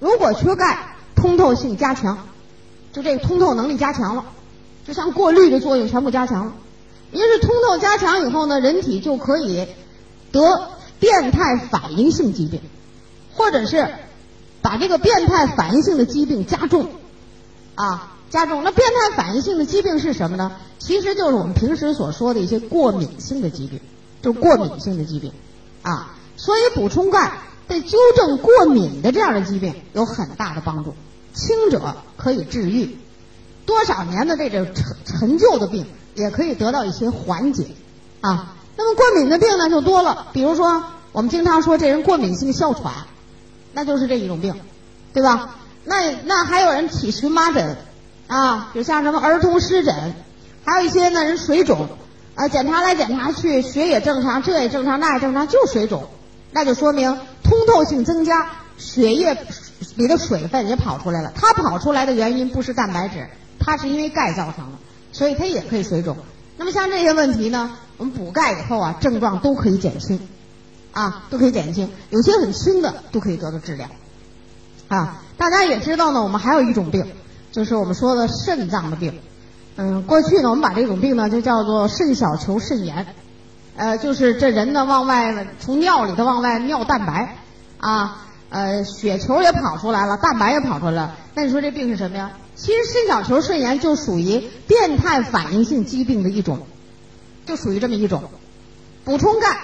如果缺钙，通透性加强，就这个通透能力加强了，就像过滤的作用全部加强了。一是通透加强以后呢，人体就可以得变态反应性疾病，或者是把这个变态反应性的疾病加重啊，加重。那变态反应性的疾病是什么呢？其实就是我们平时所说的一些过敏性的疾病，就是过敏性的疾病啊。所以补充钙对纠正过敏的这样的疾病有很大的帮助，轻者可以治愈，多少年的这种陈陈旧的病也可以得到一些缓解啊。那么过敏的病呢就多了，比如说我们经常说这人过敏性哮喘，那就是这一种病，对吧？那那还有人起荨麻疹啊，就像什么儿童湿疹，还有一些呢人水肿啊，检查来检查去血也正常，这也正常，那也正常，就水肿。那就说明通透性增加，血液里的水分也跑出来了。它跑出来的原因不是蛋白质，它是因为钙造成的，所以它也可以水肿。那么像这些问题呢，我们补钙以后啊，症状都可以减轻，啊，都可以减轻。有些很轻的都可以得到治疗。啊，大家也知道呢，我们还有一种病，就是我们说的肾脏的病。嗯，过去呢，我们把这种病呢就叫做肾小球肾炎。呃，就是这人呢往外从尿里头往外尿蛋白，啊，呃，血球也跑出来了，蛋白也跑出来了。那你说这病是什么呀？其实肾小球肾炎就属于变态反应性疾病的一种，就属于这么一种。补充钙，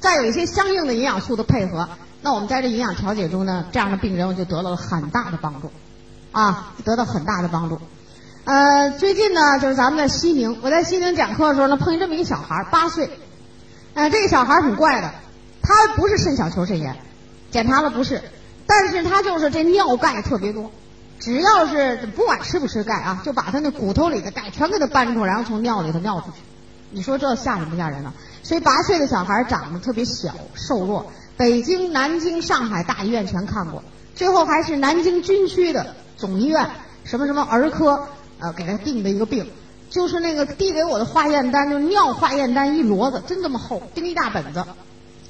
再有一些相应的营养素的配合，那我们在这营养调节中呢，这样的病人我就得到了很大的帮助，啊，得到很大的帮助。呃，最近呢，就是咱们在西宁，我在西宁讲课的时候呢，碰见这么一个小孩，八岁。呃，这个小孩很怪的，他不是肾小球肾炎，检查了不是，但是他就是这尿钙特别多，只要是不管吃不吃钙啊，就把他那骨头里的钙全给他搬出来，然后从尿里头尿出去。你说这吓人不吓人呢？所以八岁的小孩长得特别小瘦弱，北京、南京、上海大医院全看过，最后还是南京军区的总医院什么什么儿科呃给他定的一个病。就是那个递给我的化验单，就是尿化验单一摞子，真这么厚，订一大本子，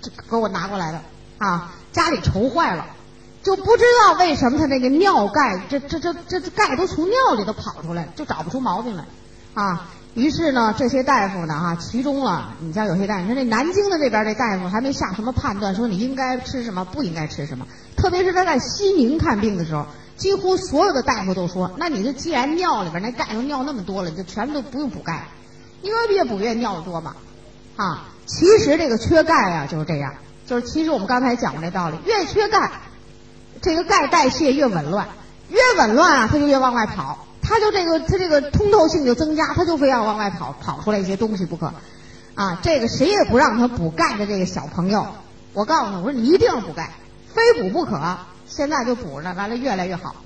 这给我拿过来的啊，家里愁坏了，就不知道为什么他那个尿钙，这这这这这钙都从尿里头跑出来，就找不出毛病来啊。于是呢，这些大夫呢啊，其中了，你像有些大夫，你说这南京的这边这大夫还没下什么判断，说你应该吃什么，不应该吃什么，特别是他在西宁看病的时候。几乎所有的大夫都说，那你这既然尿里边那钙都尿那么多了，你就全都不用补钙，因为越补越尿的多嘛，啊，其实这个缺钙啊就是这样，就是其实我们刚才讲的这道理，越缺钙，这个钙代谢越紊乱，越紊乱啊，它就越往外跑，它就这个它这个通透性就增加，它就非要往外跑，跑出来一些东西不可，啊，这个谁也不让他补钙的这个小朋友，我告诉他，我说你一定要补钙，非补不可。现在就补着，完了越来越好，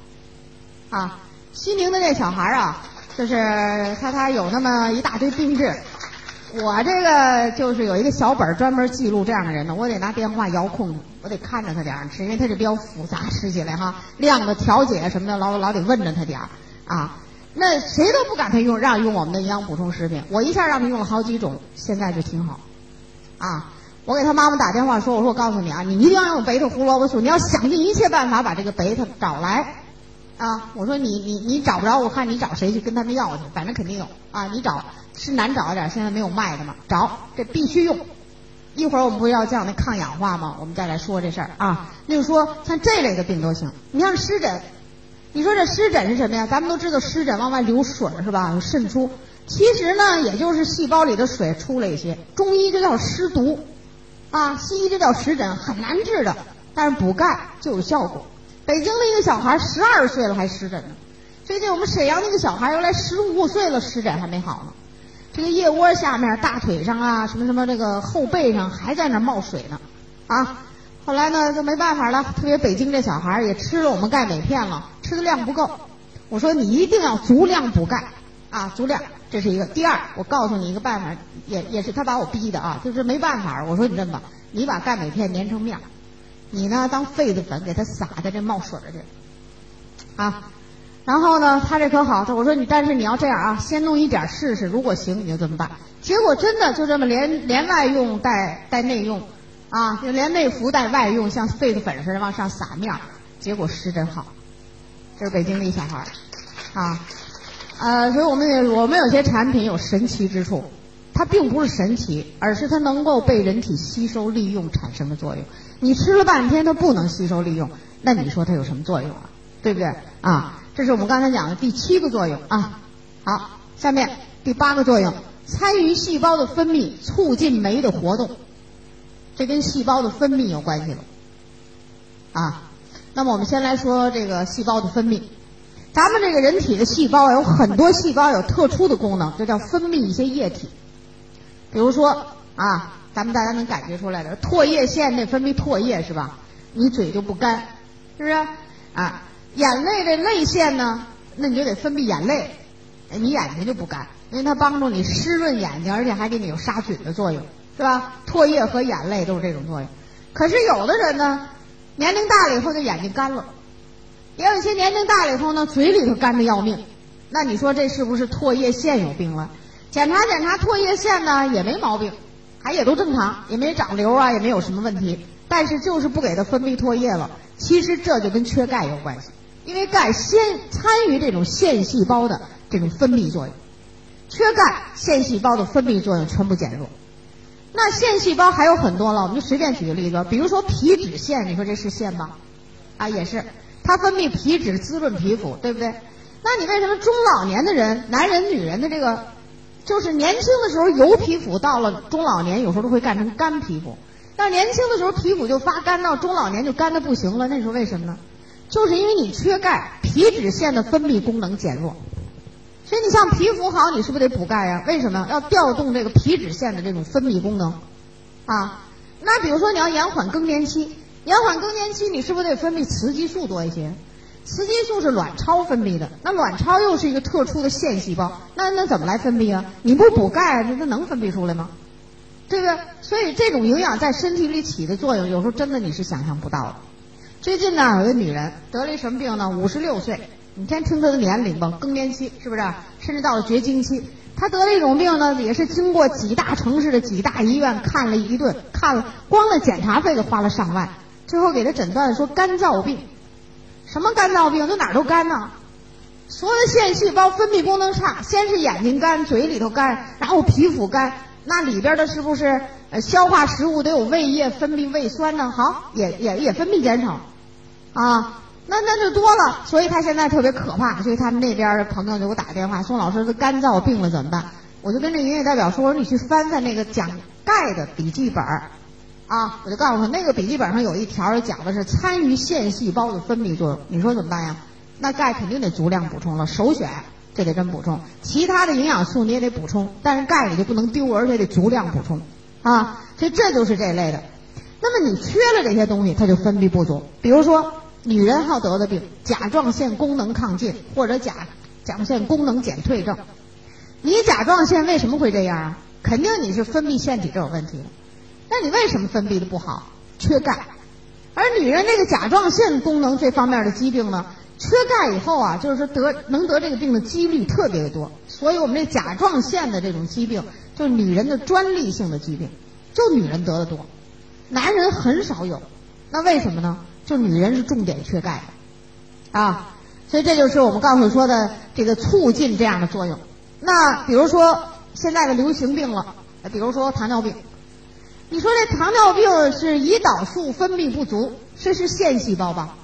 啊！西宁的这小孩啊，就是他他有那么一大堆病治，我这个就是有一个小本专门记录这样的人呢，我得拿电话遥控，我得看着他点儿吃，因为他这比较复杂，吃起来哈，量的调节什么的，老老得问着他点儿啊。那谁都不敢他用让用我们的营养补充食品，我一下让他用了好几种，现在就挺好，啊。我给他妈妈打电话说：“我说我告诉你啊，你一定要用贝塔胡萝卜素，你要想尽一切办法把这个贝塔找来啊！我说你你你找不着，我看你找谁去跟他们要去，反正肯定有啊！你找是难找一点，现在没有卖的嘛，找这必须用。一会儿我们不要讲那抗氧化吗？我们再来说这事儿啊。例如说像这类的病都行，你像湿疹，你说这湿疹是什么呀？咱们都知道湿疹往外流水是吧？有渗出，其实呢也就是细胞里的水出了一些，中医就叫湿毒。”啊，西医这叫湿疹，很难治的，但是补钙就有效果。北京的一个小孩十二岁了还湿疹呢，最近我们沈阳那个小孩原来十五岁了湿疹还没好呢，这个腋窝下面、大腿上啊，什么什么这个后背上还在那冒水呢，啊，后来呢就没办法了，特别北京这小孩也吃了我们钙镁片了，吃的量不够，我说你一定要足量补钙啊，足量。这是一个。第二，我告诉你一个办法，也也是他把我逼的啊，就是没办法。我说你这么吧，你把钙镁片粘成面，你呢当痱子粉给它撒在这冒水的啊。然后呢，他这可好，他我说你，但是你要这样啊，先弄一点试试，如果行你就这么办。结果真的就这么连连外用带带内用啊，就连内服带外用，像痱子粉似的往上撒面。结果湿真好。这是北京的一小孩儿，啊，呃，所以我们我们有些产品有神奇之处，它并不是神奇，而是它能够被人体吸收利用产生的作用。你吃了半天它不能吸收利用，那你说它有什么作用啊？对不对？啊，这是我们刚才讲的第七个作用啊。好，下面第八个作用，参与细胞的分泌，促进酶的活动，这跟细胞的分泌有关系了，啊。那么我们先来说这个细胞的分泌。咱们这个人体的细胞有很多细胞有特殊的功能，这叫分泌一些液体。比如说啊，咱们大家能感觉出来的，唾液腺内分泌唾液是吧？你嘴就不干，是不是？啊，眼泪的泪腺呢，那你就得分泌眼泪，你眼睛就不干，因为它帮助你湿润眼睛，而且还给你有杀菌的作用，是吧？唾液和眼泪都是这种作用。可是有的人呢？年龄大了以后，就眼睛干了；也有一些年龄大了以后呢，嘴里头干的要命。那你说这是不是唾液腺有病了？检查检查唾液腺呢，也没毛病，还也都正常，也没长瘤啊，也没有什么问题。但是就是不给它分泌唾液了。其实这就跟缺钙有关系，因为钙先参与这种腺细胞的这种分泌作用，缺钙，腺细胞的分泌作用全部减弱。那腺细胞还有很多了，我们就随便举个例子，比如说皮脂腺，你说这是腺吧？啊，也是，它分泌皮脂滋润皮肤，对不对？那你为什么中老年的人，男人女人的这个，就是年轻的时候油皮肤，到了中老年有时候都会干成干皮肤？到年轻的时候皮肤就发干，到中老年就干的不行了，那你说为什么呢？就是因为你缺钙，皮脂腺的分泌功能减弱。所以你像皮肤好，你是不是得补钙呀？为什么要调动这个皮脂腺的这种分泌功能？啊，那比如说你要延缓更年期，延缓更年期，你是不是得分泌雌激素多一些？雌激素是卵巢分泌的，那卵巢又是一个特殊的腺细胞，那那怎么来分泌啊？你不补钙，那它能分泌出来吗？对不对？所以这种营养在身体里起的作用，有时候真的你是想象不到的。最近呢，有个女人得了一什么病呢？五十六岁。你先听她的年龄吧，更年期是不是？甚至到了绝经期，她得了一种病呢，也是经过几大城市的几大医院看了一顿，看了光那检查费就花了上万，最后给他诊断说干燥病。什么干燥病？就哪儿都干呢？所有的腺细胞分泌功能差，先是眼睛干，嘴里头干，然后皮肤干，那里边的是不是呃消化食物得有胃液分泌胃酸呢？好，也也也分泌减少，啊。那那就多了，所以他现在特别可怕，所以他们那边的朋友就给我打电话，宋老师，这干燥病了怎么办？我就跟这营业代表说，我说你去翻翻那个讲钙的笔记本儿，啊，我就告诉他那个笔记本上有一条讲的是参与腺细胞的分泌作用，你说怎么办呀？那钙肯定得足量补充了，首选这得真补充，其他的营养素你也得补充，但是钙你就不能丢，而且得足量补充，啊，所以这就是这类的。那么你缺了这些东西，它就分泌不足，比如说。女人好得的病，甲状腺功能亢进或者甲甲状腺功能减退症。你甲状腺为什么会这样啊？肯定你是分泌腺体这有问题。那你为什么分泌的不好？缺钙。而女人这个甲状腺功能这方面的疾病呢，缺钙以后啊，就是说得能得这个病的几率特别的多。所以我们这甲状腺的这种疾病，就是女人的专利性的疾病，就女人得的多，男人很少有。那为什么呢？就女人是重点缺钙，啊，所以这就是我们告诉说的这个促进这样的作用。那比如说现在的流行病了，比如说糖尿病，你说这糖尿病是胰岛素分泌不足，这是腺细胞吧？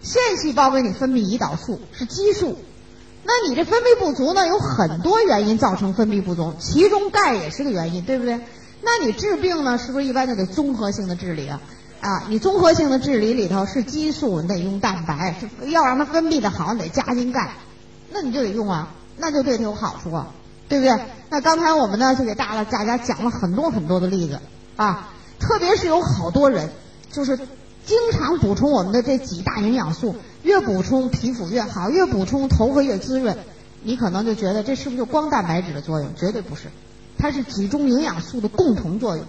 腺细胞给你分泌胰岛素是激素，那你这分泌不足呢？有很多原因造成分泌不足，其中钙也是个原因，对不对？那你治病呢，是不是一般就得综合性的治理啊？啊，你综合性的治理里头是激素，你得用蛋白；要让它分泌的好，你得加进钙，那你就得用啊，那就对它有好处啊，对不对？那刚才我们呢就给大了大家讲了很多很多的例子啊，特别是有好多人就是经常补充我们的这几大营养素，越补充皮肤越好，越补充头发越滋润，你可能就觉得这是不是就光蛋白质的作用？绝对不是，它是几种营养素的共同作用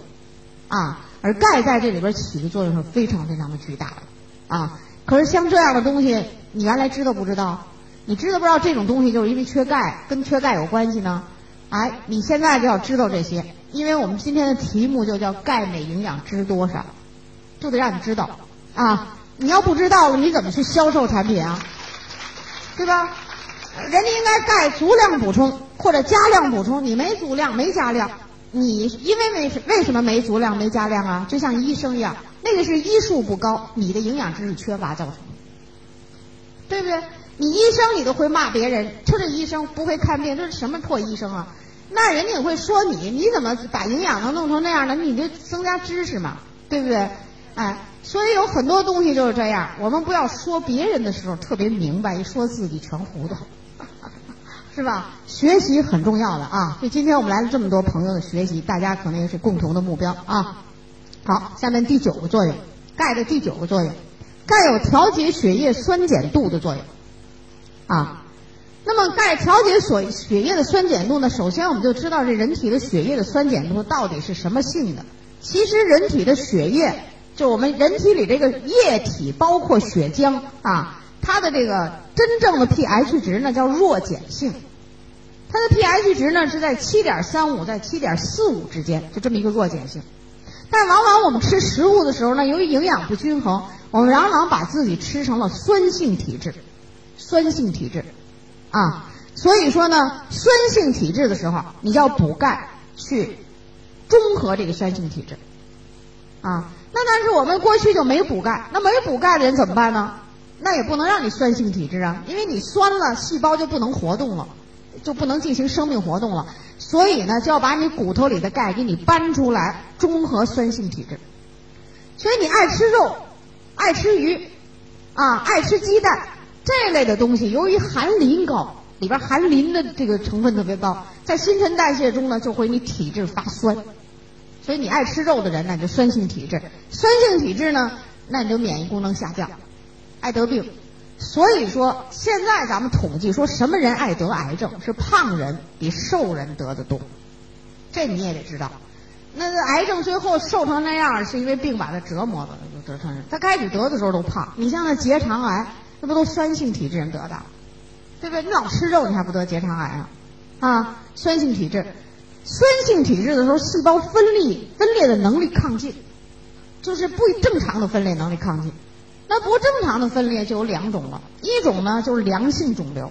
啊。而钙在这里边起的作用是非常非常的巨大的，啊！可是像这样的东西，你原来知道不知道？你知道不知道这种东西就是因为缺钙，跟缺钙有关系呢？哎，你现在就要知道这些，因为我们今天的题目就叫钙镁营养知多少，就得让你知道啊！你要不知道，你怎么去销售产品啊？对吧？人家应该钙足量补充或者加量补充，你没足量没加量，你因为为为什么没足量没加量啊？就像医生一样，那个是医术不高，你的营养知识缺乏造成，对不对？你医生你都会骂别人，就这医生不会看病，这是什么破医生啊？那人家也会说你，你怎么把营养能弄成那样了？你就增加知识嘛，对不对？哎，所以有很多东西就是这样，我们不要说别人的时候特别明白，一说自己全糊涂。是吧？学习很重要的啊！就今天我们来了这么多朋友的学习，大家可能也是共同的目标啊。好，下面第九个作用，钙的第九个作用，钙有调节血液酸碱度的作用啊。那么钙调节所血液的酸碱度呢？首先我们就知道这人体的血液的酸碱度到底是什么性的。其实人体的血液，就我们人体里这个液体，包括血浆啊。它的这个真正的 pH 值呢叫弱碱性，它的 pH 值呢是在七点三五在七点四五之间，就这么一个弱碱性。但往往我们吃食物的时候呢，由于营养不均衡，我们往往把自己吃成了酸性体质，酸性体质啊。所以说呢，酸性体质的时候，你要补钙去中和这个酸性体质啊。那但是我们过去就没补钙，那没补钙的人怎么办呢？那也不能让你酸性体质啊，因为你酸了，细胞就不能活动了，就不能进行生命活动了。所以呢，就要把你骨头里的钙给你搬出来，中和酸性体质。所以你爱吃肉，爱吃鱼，啊，爱吃鸡蛋这类的东西，由于含磷高，里边含磷的这个成分特别高，在新陈代谢中呢，就会你体质发酸。所以你爱吃肉的人呢，就酸性体质。酸性体质呢，那你就免疫功能下降。爱得病，所以说现在咱们统计说什么人爱得癌症，是胖人比瘦人得的多，这你也得知道。那癌症最后瘦成那样，是因为病把他折磨了，就得成。他开始得的时候都胖，你像那结肠癌，那不都酸性体质人得的，对不对？你老吃肉，你还不得结肠癌啊？啊，酸性体质，酸性体质的时候，细胞分裂分裂的能力亢进，就是不正常的分裂能力亢进。那不正常的分裂就有两种了，一种呢就是良性肿瘤，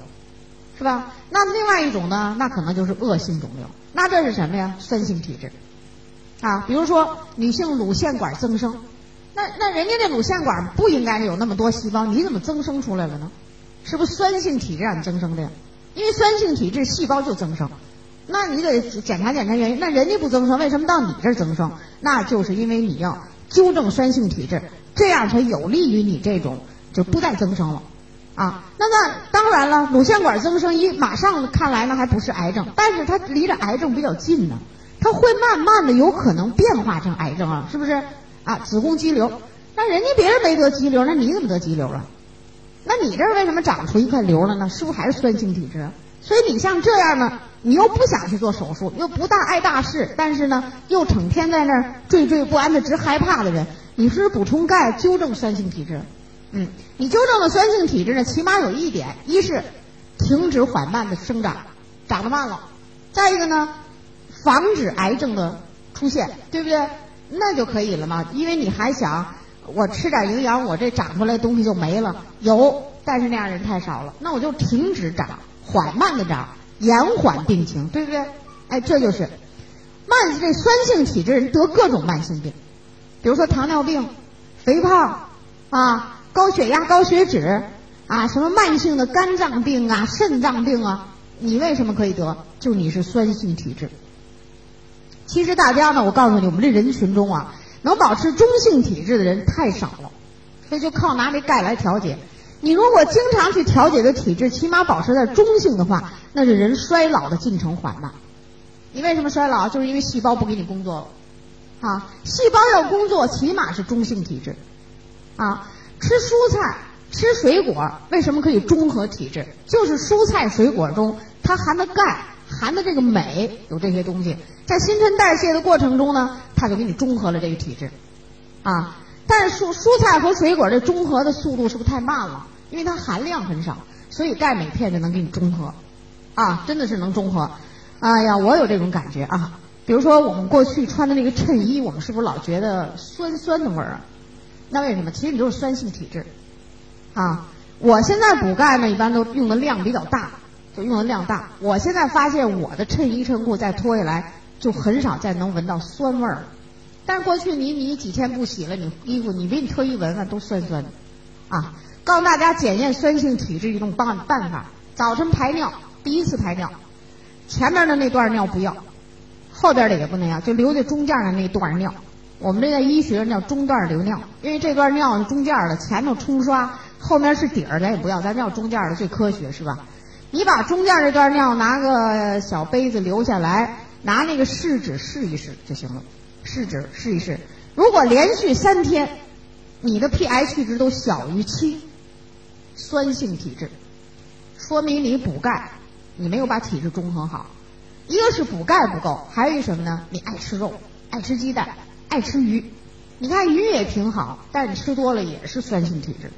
是吧？那另外一种呢，那可能就是恶性肿瘤。那这是什么呀？酸性体质啊，比如说女性乳腺管增生，那那人家这乳腺管不应该有那么多细胞，你怎么增生出来了呢？是不是酸性体质让你增生的呀？因为酸性体质细胞就增生，那你得检查检查原因。那人家不增生，为什么到你这儿增生？那就是因为你要纠正酸性体质。这样才有利于你这种就不再增生了，啊，那那当然了，乳腺管增生一马上看来呢还不是癌症，但是它离着癌症比较近呢，它会慢慢的有可能变化成癌症啊，是不是？啊，子宫肌瘤，那人家别人没得肌瘤，那你怎么得肌瘤了？那你这儿为什么长出一块瘤了呢？是不是还是酸性体质？所以你像这样呢，你又不想去做手术，又不大碍大事，但是呢，又整天在那儿惴惴不安的直害怕的人。你是补充钙纠正酸性体质，嗯，你纠正了酸性体质呢，起码有一点，一是停止缓慢的生长，长得慢了；再一个呢，防止癌症的出现，对不对？那就可以了嘛，因为你还想我吃点营养，我这长出来的东西就没了，有，但是那样人太少了，那我就停止长，缓慢的长，延缓病情，对不对？哎，这就是慢这酸性体质人得各种慢性病。比如说糖尿病、肥胖啊、高血压、高血脂啊，什么慢性的肝脏病啊、肾脏病啊，你为什么可以得？就你是酸性体质。其实大家呢，我告诉你，我们这人群中啊，能保持中性体质的人太少了，所以就靠拿这钙来调节。你如果经常去调节的体质，起码保持在中性的话，那是人衰老的进程缓慢。你为什么衰老？就是因为细胞不给你工作了。啊，细胞要工作，起码是中性体质。啊，吃蔬菜、吃水果，为什么可以中和体质？就是蔬菜水果中它含的钙、含的这个镁有这些东西，在新陈代谢的过程中呢，它就给你中和了这个体质。啊，但是蔬蔬菜和水果这中和的速度是不是太慢了？因为它含量很少，所以钙镁片就能给你中和。啊，真的是能中和。哎呀，我有这种感觉啊。比如说，我们过去穿的那个衬衣，我们是不是老觉得酸酸的味儿啊？那为什么？其实你都是酸性体质啊。我现在补钙呢，一般都用的量比较大，就用的量大。我现在发现我的衬衣衬裤再脱下来，就很少再能闻到酸味儿了。但是过去你你几天不洗了，你衣服你别你特意闻闻都酸酸的啊。告诉大家检验酸性体质一种办办法：早晨排尿，第一次排尿，前面的那段尿不要，后边的也不能要，就留在中间的那段尿。我们这在医学上叫中段留尿，因为这段尿中间的，前头冲刷。后面是底儿，咱也不要，咱尿中间的最科学，是吧？你把中间这段尿拿个小杯子留下来，拿那个试纸试一试就行了。试纸试一试，如果连续三天，你的 pH 值都小于七，酸性体质，说明你补钙，你没有把体质中和好。一个是补钙不够，还有一什么呢？你爱吃肉，爱吃鸡蛋，爱吃鱼。你看鱼也挺好，但是吃多了也是酸性体质。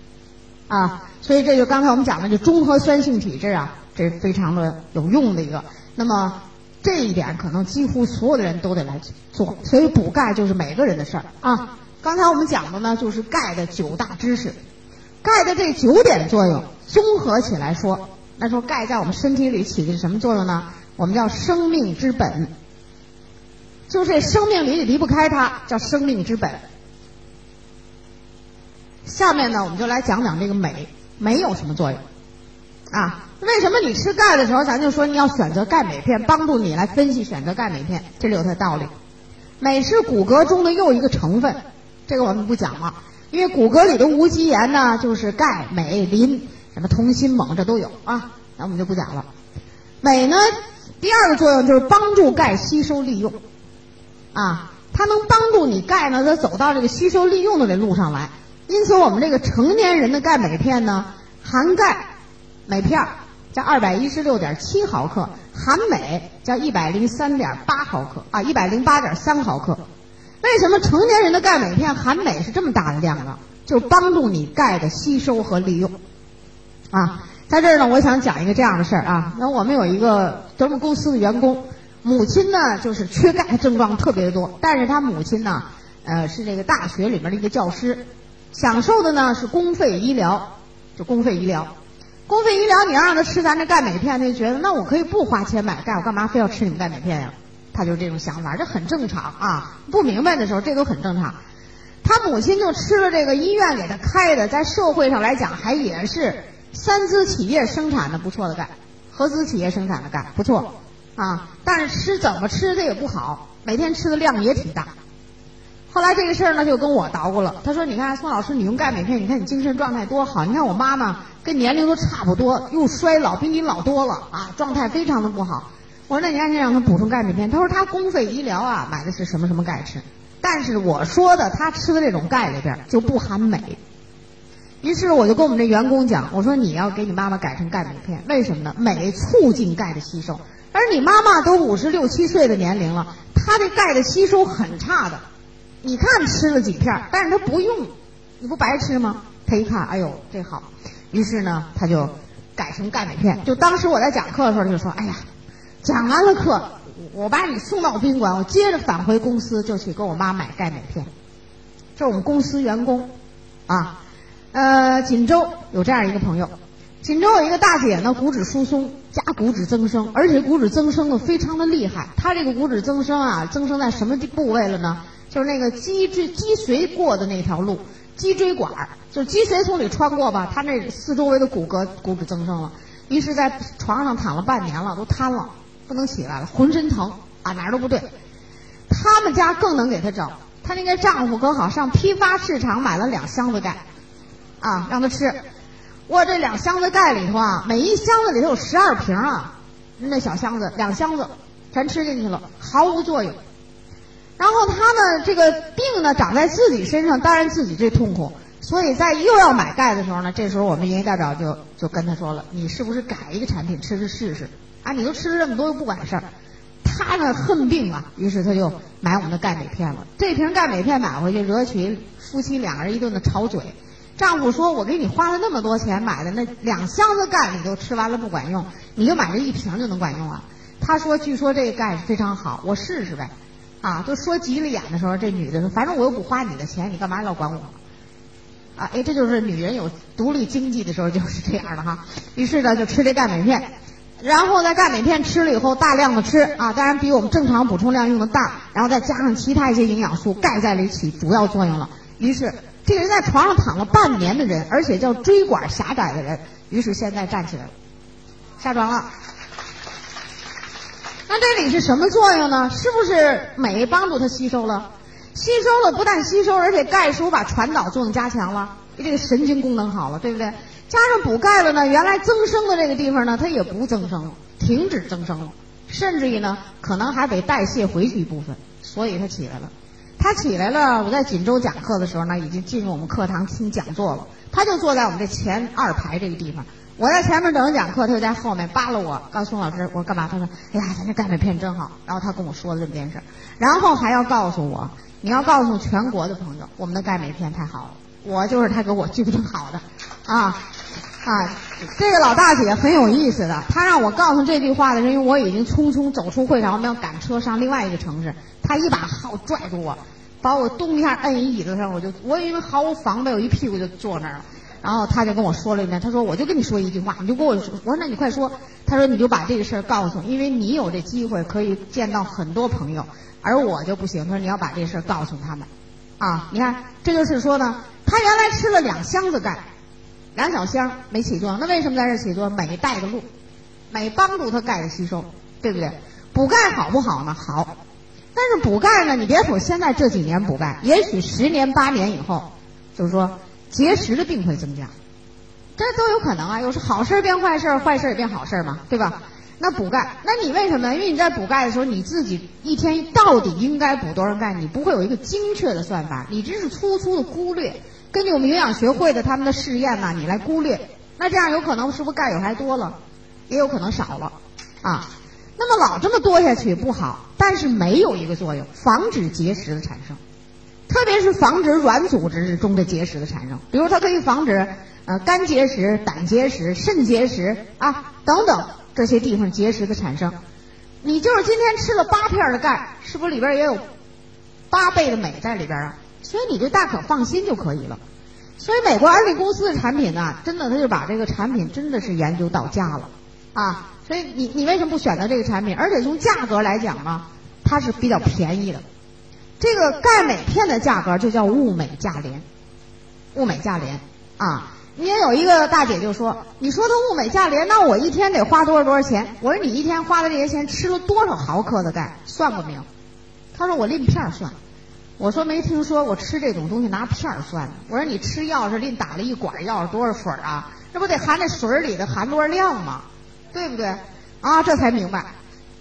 啊，所以这就刚才我们讲的，就中和酸性体质啊，这是非常的有用的一个。那么这一点可能几乎所有的人都得来做，所以补钙就是每个人的事儿啊。刚才我们讲的呢，就是钙的九大知识，钙的这九点作用综合起来说，那说钙在我们身体里起的是什么作用呢？我们叫生命之本，就这生命里离不开它，叫生命之本。下面呢，我们就来讲讲这个镁，镁有什么作用啊？为什么你吃钙的时候，咱就说你要选择钙镁片，帮助你来分析选择钙镁片，这里有它道理。镁是骨骼中的又一个成分，这个我们不讲了，因为骨骼里的无机盐呢，就是钙、镁、磷、什么铜、锌、锰，这都有啊，那我们就不讲了。镁呢，第二个作用就是帮助钙吸收利用啊，它能帮助你钙呢，它走到这个吸收利用的这路上来。因此，我们这个成年人的钙镁片呢，含钙镁片加二百一十六点七毫克，含镁加一百零三点八毫克啊，一百零八点三毫克。为什么成年人的钙镁片含镁是这么大的量呢？就帮助你钙的吸收和利用啊。在这儿呢，我想讲一个这样的事儿啊。那我们有一个德们公司的员工，母亲呢就是缺钙症状特别的多，但是他母亲呢，呃，是这个大学里面的一个教师。享受的呢是公费医疗，就公费医疗，公费医疗你让他吃咱这钙镁片，他就觉得那我可以不花钱买钙，我干嘛非要吃你们钙镁片呀？他就这种想法，这很正常啊。不明白的时候，这都很正常。他母亲就吃了这个医院给他开的，在社会上来讲还也是三资企业生产的不错的钙，合资企业生产的钙不错啊。但是吃怎么吃它也不好，每天吃的量也挺大。后来这个事儿呢，就跟我捣鼓了。他说：“你看，宋老师，你用钙镁片，你看你精神状态多好。你看我妈妈跟年龄都差不多，又衰老，比你老多了啊，状态非常的不好。”我说：“那你赶紧让他补充钙镁片。”他说：“他公费医疗啊，买的是什么什么钙吃。”但是我说的他吃的这种钙里边就不含镁。于是我就跟我们这员工讲：“我说你要给你妈妈改成钙镁片，为什么呢？镁促进钙的吸收，而你妈妈都五十六七岁的年龄了，她这钙的吸收很差的。”你看吃了几片，但是他不用，你不白吃吗？他一看，哎呦，这好，于是呢，他就改成钙镁片。就当时我在讲课的时候，他就说：“哎呀，讲完了课，我把你送到宾馆，我接着返回公司，就去给我妈买钙镁片。”这是我们公司员工啊。呃，锦州有这样一个朋友，锦州有一个大姐呢，骨质疏松加骨质增生，而且骨质增生的非常的厉害。她这个骨质增生啊，增生在什么部位了呢？就是那个脊椎脊髓过的那条路，脊椎管儿，就是脊髓从里穿过吧，他那四周围的骨骼骨质增生了，于是，在床上躺了半年了，都瘫了，不能起来了，浑身疼啊，哪儿都不对。他们家更能给他整，他那个丈夫可好，上批发市场买了两箱子钙，啊，让他吃。我这两箱子钙里头啊，每一箱子里头有十二瓶啊，那小箱子两箱子全吃进去了，毫无作用。然后他呢，这个病呢长在自己身上，当然自己最痛苦。所以在又要买钙的时候呢，这时候我们营业代表就就跟他说了：“你是不是改一个产品吃吃试试？啊，你都吃了这么多又不管事儿。”他呢恨病啊，于是他就买我们的钙镁片了。这瓶钙镁片买回去，惹起夫妻两个人一顿的吵嘴。丈夫说：“我给你花了那么多钱买的那两箱子钙，你都吃完了不管用，你就买这一瓶就能管用啊？”他说：“据说这个钙非常好，我试试呗。”啊，都说急了眼的时候，这女的说：“反正我又不花你的钱，你干嘛老管我？”啊，哎，这就是女人有独立经济的时候就是这样的哈。于是呢，就吃这钙镁片，然后呢，钙镁片吃了以后大量的吃啊，当然比我们正常补充量用的大，然后再加上其他一些营养素，钙在里起主要作用了。于是这个人在床上躺了半年的人，而且叫椎管狭窄的人，于是现在站起来了，下床了。那这里是什么作用呢？是不是镁帮助它吸收了？吸收了，不但吸收，而且钙是不是把传导作用加强了？这个神经功能好了，对不对？加上补钙了呢，原来增生的这个地方呢，它也不增生了，停止增生了，甚至于呢，可能还得代谢回去一部分，所以它起来了。他起来了，我在锦州讲课的时候呢，已经进入我们课堂听讲座了。他就坐在我们这前二排这个地方，我在前面等着讲课，他就在后面扒拉我。告诉宋老师，我干嘛？他说：“哎呀，咱这钙镁片真好。”然后他跟我说了这么件事，然后还要告诉我。你要告诉全国的朋友，我们的钙镁片太好了，我就是他给我纠正好的，啊啊，这个老大姐很有意思的，她让我告诉这句话的，是因为我已经匆匆走出会场，我们要赶车上另外一个城市，她一把号拽住我，把我咚一下摁一椅子上，我就我因为毫无防备，我一屁股就坐那儿了，然后他就跟我说了一遍，他说我就跟你说一句话，你就跟我说，我说那你快说，他说你就把这个事儿告诉，因为你有这机会可以见到很多朋友。而我就不行，他说你要把这事儿告诉他们，啊，你看，这就是说呢，他原来吃了两箱子钙，两小箱没起作用，那为什么在这起作用？镁带个路，镁帮助他钙的吸收，对不对？补钙好不好呢？好，但是补钙呢，你别说现在这几年补钙，也许十年八年以后，就是说结石的病会增加，这都有可能啊，有时好事变坏事，坏事也变好事嘛，对吧？那补钙，那你为什么？因为你在补钙的时候，你自己一天到底应该补多少钙？你不会有一个精确的算法，你只是粗粗的估略。根据我们营养学会的他们的试验呢，你来估略。那这样有可能是不是钙有还多了，也有可能少了啊？那么老这么多下去不好，但是没有一个作用，防止结石的产生，特别是防止软组织中的结石的产生。比如它可以防止呃肝结石、胆结石、肾结石啊等等。这些地方结石的产生，你就是今天吃了八片的钙，是不是里边也有八倍的镁在里边啊？所以你就大可放心就可以了。所以美国安利公司的产品呢，真的他就把这个产品真的是研究到家了啊。所以你你为什么不选择这个产品？而且从价格来讲呢，它是比较便宜的。这个钙镁片的价格就叫物美价廉，物美价廉啊。你也有一个大姐就说：“你说的物美价廉，那我一天得花多少多少钱？”我说：“你一天花的这些钱，吃了多少毫克的钙？算过没有？”她说：“我拎片算。”我说：“没听说过吃这种东西拿片算的。”我说：“你吃药是拎打了一管药多少水啊？这不得含在水里的含多少量吗？对不对？啊，这才明白。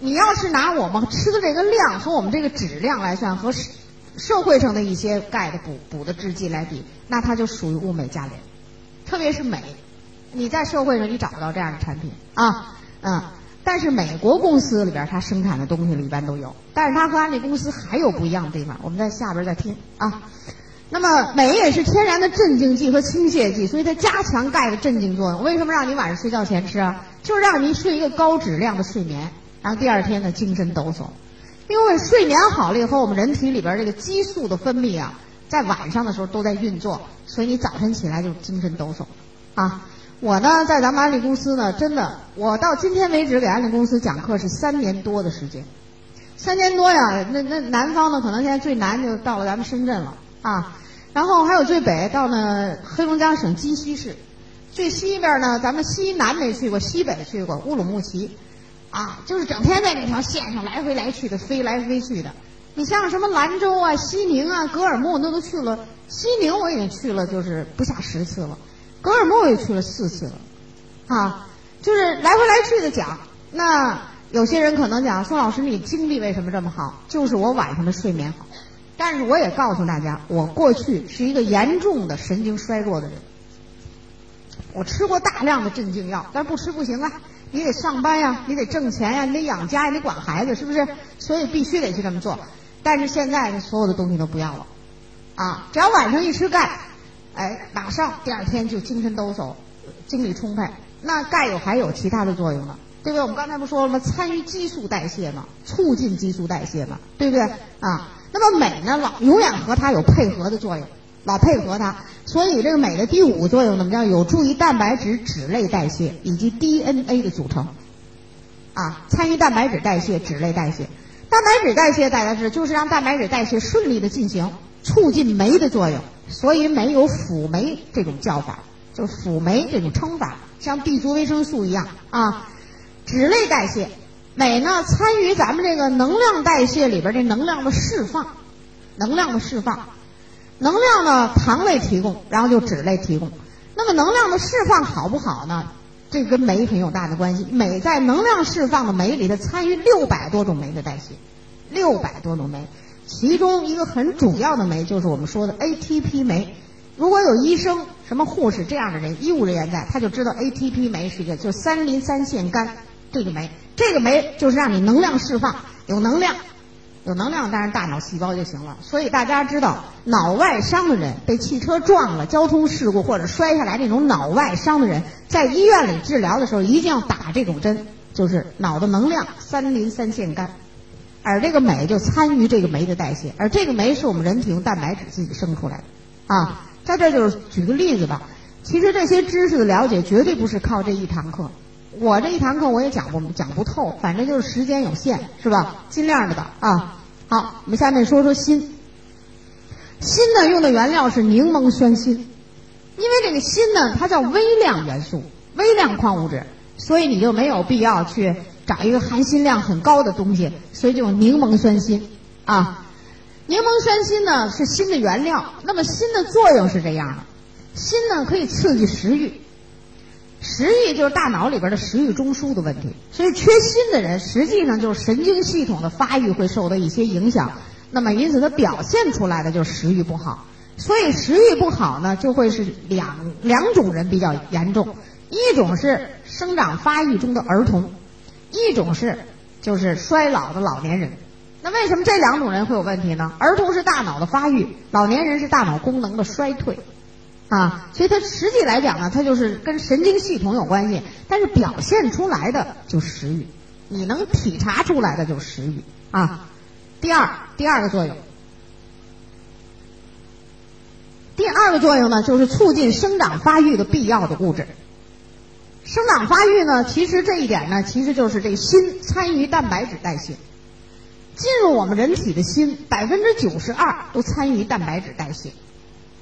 你要是拿我们吃的这个量和我们这个质量来算，和社会上的一些钙的补补的制剂来比，那它就属于物美价廉。”特别是镁，你在社会上你找不到这样的产品啊，嗯，但是美国公司里边它生产的东西里一般都有，但是它和安利公司还有不一样的地方，我们在下边再听啊。那么镁也是天然的镇静剂和清泻剂，所以它加强钙的镇静作用。为什么让你晚上睡觉前吃啊？就是让你睡一个高质量的睡眠，然后第二天呢精神抖擞。因为睡眠好了以后，我们人体里边这个激素的分泌啊。在晚上的时候都在运作，所以你早晨起来就精神抖擞，啊！我呢在咱们安利公司呢，真的，我到今天为止给安利公司讲课是三年多的时间，三年多呀。那那南方呢，可能现在最南就到了咱们深圳了啊，然后还有最北到呢黑龙江省鸡西市，最西边呢咱们西南没去过，西北去过乌鲁木齐，啊，就是整天在那条线上来回来去的飞来飞去的。你像什么兰州啊、西宁啊、格尔木，那都去了。西宁我已经去了，就是不下十次了。格尔木也去了四次了，啊，就是来回来去的讲。那有些人可能讲，宋老师你精力为什么这么好？就是我晚上的睡眠好。但是我也告诉大家，我过去是一个严重的神经衰弱的人。我吃过大量的镇静药，但不吃不行啊。你得上班呀，你得挣钱呀，你得养家，你得管孩子，是不是？所以必须得去这么做。但是现在所有的东西都不要了，啊，只要晚上一吃钙，哎，马上第二天就精神抖擞，精力充沛。那钙有还有其他的作用呢，对不对？我们刚才不说了吗？参与激素代谢嘛，促进激素代谢嘛，对不对？啊，那么镁呢，老永远和它有配合的作用，老配合它。所以这个镁的第五个作用怎么，叫有助于蛋白质脂类代谢以及 DNA 的组成，啊，参与蛋白质代谢、脂类代谢。蛋白质代谢大家知道，就是让蛋白质代谢顺利的进行，促进酶的作用。所以镁有辅酶这种叫法，就是辅酶这种称法，像 B 族维生素一样啊。脂类代谢，镁呢参与咱们这个能量代谢里边这能量的释放，能量的释放。能量呢，糖类提供，然后就脂类提供。那么能量的释放好不好呢？这跟酶很有大的关系。镁在能量释放的酶里，它参与六百多种酶的代谢，六百多种酶，其中一个很主要的酶就是我们说的 ATP 酶。如果有医生、什么护士这样的人、医务人员在，他就知道 ATP 酶是一个，就三磷三腺苷这个酶。这个酶就是让你能量释放，有能量。有能量，当然大脑细胞就行了。所以大家知道，脑外伤的人被汽车撞了、交通事故或者摔下来这种脑外伤的人，在医院里治疗的时候一定要打这种针，就是脑的能量三磷三腺苷，而这个镁就参与这个酶的代谢，而这个酶是我们人体用蛋白质自己生出来的啊。在这就是举个例子吧，其实这些知识的了解绝对不是靠这一堂课。我这一堂课我也讲不讲不透，反正就是时间有限，是吧？尽量的吧啊。好，我们下面说说锌。锌呢用的原料是柠檬酸锌，因为这个锌呢它叫微量元素、微量矿物质，所以你就没有必要去找一个含锌量很高的东西，所以就用柠檬酸锌啊。柠檬酸锌呢是锌的原料，那么锌的作用是这样的：锌呢可以刺激食欲。食欲就是大脑里边的食欲中枢的问题，所以缺锌的人实际上就是神经系统的发育会受到一些影响，那么因此他表现出来的就是食欲不好。所以食欲不好呢，就会是两两种人比较严重，一种是生长发育中的儿童，一种是就是衰老的老年人。那为什么这两种人会有问题呢？儿童是大脑的发育，老年人是大脑功能的衰退。啊，所以它实际来讲呢，它就是跟神经系统有关系，但是表现出来的就是食欲，你能体察出来的就是食欲啊。第二，第二个作用，第二个作用呢，就是促进生长发育的必要的物质。生长发育呢，其实这一点呢，其实就是这锌参与蛋白质代谢，进入我们人体的锌百分之九十二都参与蛋白质代谢，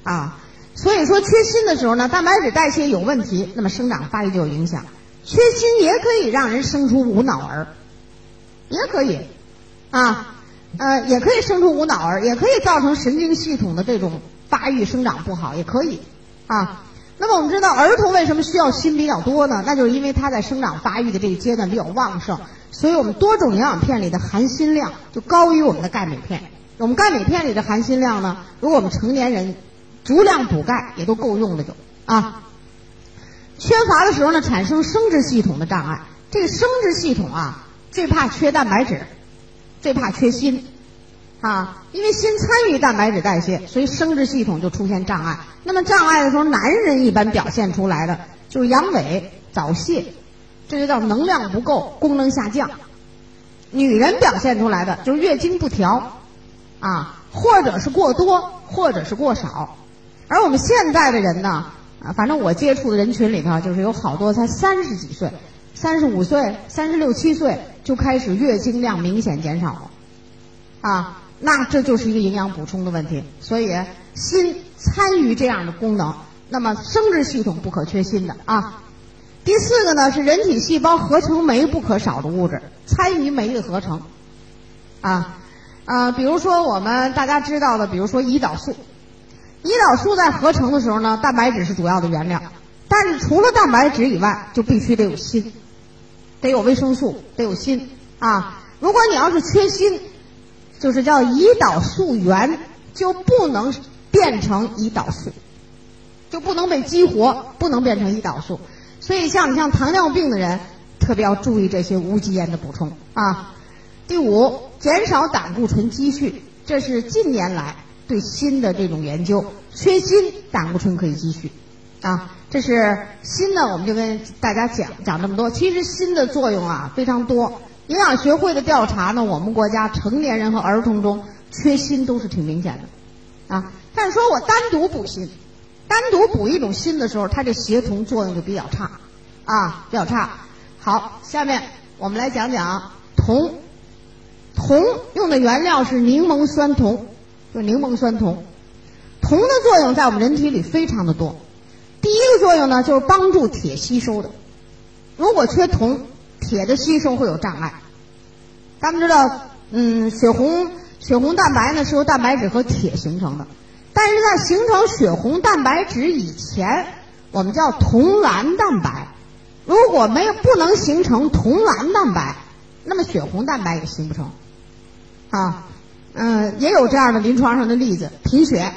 啊。所以说，缺锌的时候呢，蛋白质代谢有问题，那么生长发育就有影响。缺锌也可以让人生出无脑儿，也可以，啊，呃，也可以生出无脑儿，也可以造成神经系统的这种发育生长不好，也可以，啊。那么我们知道，儿童为什么需要锌比较多呢？那就是因为他在生长发育的这个阶段比较旺盛，所以我们多种营养片里的含锌量就高于我们的钙镁片。我们钙镁片里的含锌量呢，如果我们成年人。足量补钙也都够用了就啊，缺乏的时候呢，产生生殖系统的障碍。这个生殖系统啊，最怕缺蛋白质，最怕缺锌啊，因为锌参与蛋白质代谢，所以生殖系统就出现障碍。那么障碍的时候，男人一般表现出来的就是阳痿、早泄，这就叫能量不够、功能下降。女人表现出来的就是月经不调啊，或者是过多，或者是过少。而我们现在的人呢，啊，反正我接触的人群里头，就是有好多才三十几岁、三十五岁、三十六七岁就开始月经量明显减少了，啊，那这就是一个营养补充的问题。所以锌参与这样的功能，那么生殖系统不可缺锌的啊。第四个呢是人体细胞合成酶不可少的物质，参与酶的合成，啊啊，比如说我们大家知道的，比如说胰岛素。胰岛素在合成的时候呢，蛋白质是主要的原料，但是除了蛋白质以外，就必须得有锌，得有维生素，得有锌啊。如果你要是缺锌，就是叫胰岛素原就不能变成胰岛素，就不能被激活，不能变成胰岛素。所以像你像糖尿病的人，特别要注意这些无机盐的补充啊。第五，减少胆固醇积蓄，这是近年来。对锌的这种研究，缺锌胆固醇可以积蓄，啊，这是锌呢，我们就跟大家讲讲这么多。其实锌的作用啊非常多，营养学会的调查呢，我们国家成年人和儿童中缺锌都是挺明显的，啊，但是说我单独补锌，单独补一种锌的时候，它这协同作用就比较差，啊，比较差。好，下面我们来讲讲铜。铜用的原料是柠檬酸铜，就柠檬酸铜。铜的作用在我们人体里非常的多。第一个作用呢，就是帮助铁吸收的。如果缺铜，铁的吸收会有障碍。咱们知道，嗯，血红血红蛋白呢是由蛋白质和铁形成的，但是在形成血红蛋白质以前，我们叫铜蓝蛋白。如果没有不能形成铜蓝蛋白，那么血红蛋白也形不成。啊，嗯，也有这样的临床上的例子，贫血，